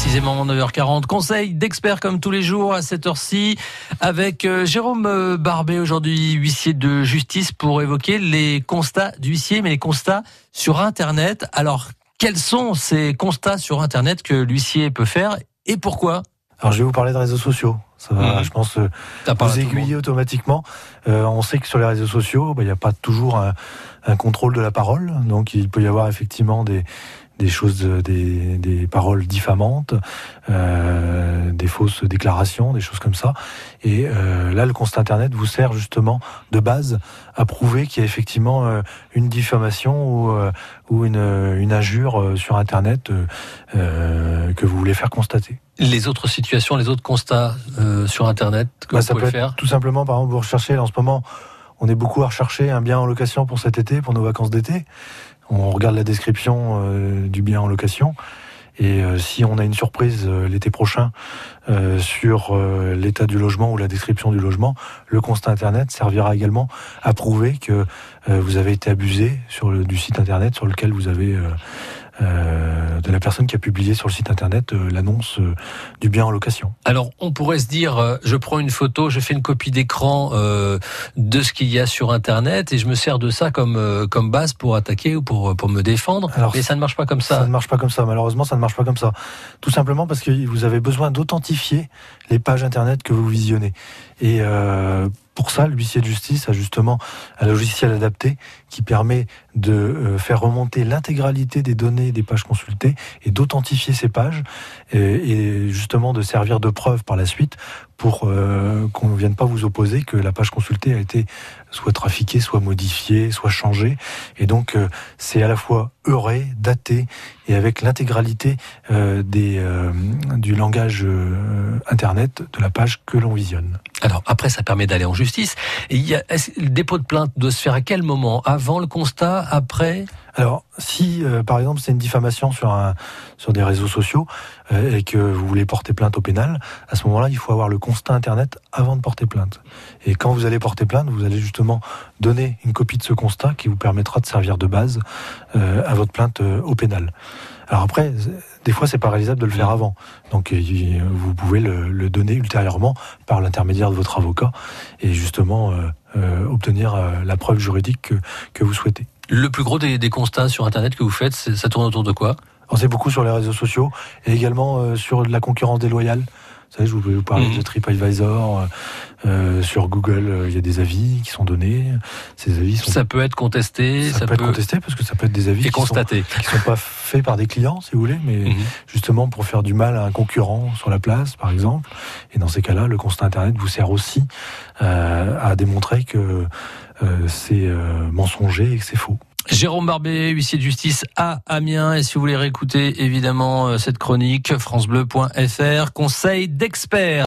précisément 9h40. Conseil d'experts comme tous les jours à cette heure-ci avec euh, Jérôme euh, Barbet, aujourd'hui huissier de justice pour évoquer les constats d'huissier, mais les constats sur Internet. Alors, quels sont ces constats sur Internet que l'huissier peut faire et pourquoi? Alors, je vais vous parler de réseaux sociaux. Ça va, Mhm. je pense, euh, vous aiguiller automatiquement. Euh, on sait que sur les réseaux sociaux, bah, il n'y a pas toujours un, un contrôle de la parole. Donc, il peut y avoir effectivement des, des choses, euh, des, des paroles diffamantes, euh, des fausses déclarations, des choses comme ça. Et euh, là, le constat Internet vous sert justement de base à prouver qu'il y a effectivement euh, une diffamation ou, euh, ou une, une injure sur Internet que vous voulez faire constater. Les autres situations, les autres constats euh, sur Internet que Bah, vous ça pouvez peut être faire? tout simplement, par exemple, vous recherchez en ce moment, on est beaucoup à rechercher un bien en location pour cet été, pour nos vacances d'été. On regarde la description euh, du bien en location. Et euh, si on a une surprise euh, l'été prochain sur l'état du logement ou la description du logement, le constat internet servira également à prouver que vous avez été abusé du site internet sur lequel vous avez euh, de la personne qui a publié sur le site internet euh, l'annonce euh, du bien en location. Alors, on pourrait se dire, je prends une photo, je fais une copie d'écran de ce qu'il y a sur Internet et je me sers de ça comme comme base pour attaquer ou pour pour me défendre. Alors, Mais ça ne marche pas comme Ça ça. ne marche pas comme ça, malheureusement, ça ne marche pas comme ça. Tout simplement parce que vous avez besoin d'authentifier les pages internet que vous visionnez. Et pour ça, l'huissier de justice a justement un logiciel adapté qui permet de euh, faire remonter l'intégralité des données des pages consultées et d'authentifier ces pages et, et justement de servir de preuve par la suite pour euh, qu'on ne vienne pas vous opposer que la page consultée a été soit trafiquée, soit modifiée, soit changée. Et donc, euh, c'est à la fois heuré, daté, et avec l'intégralité euh, euh, du langage euh, Internet de la page que l'on visionne. Alors après, ça permet d'aller en justice. Il y a, le dépôt de plainte doit se faire à quel moment? Avant le constat? Après? Alors, si euh, par exemple c'est une diffamation sur, un, sur des réseaux sociaux euh, et que vous voulez porter plainte au pénal, à ce moment-là, il faut avoir le constat Internet avant de porter plainte. Et quand vous allez porter plainte, vous allez justement donner une copie de ce constat qui vous permettra de servir de base euh, à votre plainte au pénal. Alors après, des fois, c'est pas réalisable de le faire avant. Donc, vous pouvez le, le donner ultérieurement par l'intermédiaire de votre avocat et justement euh, euh, obtenir la preuve juridique que, que vous souhaitez. Le plus gros des, constats sur Internet que vous faites, ça tourne autour de quoi? Alors, c'est beaucoup sur les réseaux sociaux et également euh, sur la concurrence déloyale. Vous savez, je voulais vous parler Mhm. de TripAdvisor. euh, euh, sur Google, euh, il y a des avis qui sont donnés. Ces avis sont, Ça peut être contesté, ça peut être contesté parce que ça peut être des avis et qui sont, constaté. qui sont pas faits par des clients, si vous voulez, mais Mhm. justement pour faire du mal à un concurrent sur la place, par exemple. Et dans ces cas-là, le constat Internet vous sert aussi euh, à démontrer que euh, c'est euh, mensonger et que c'est faux. Jérôme Barbet, huissier de justice à Amiens. Et si vous voulez réécouter évidemment euh, cette chronique, francebleu.fr, conseil d'experts.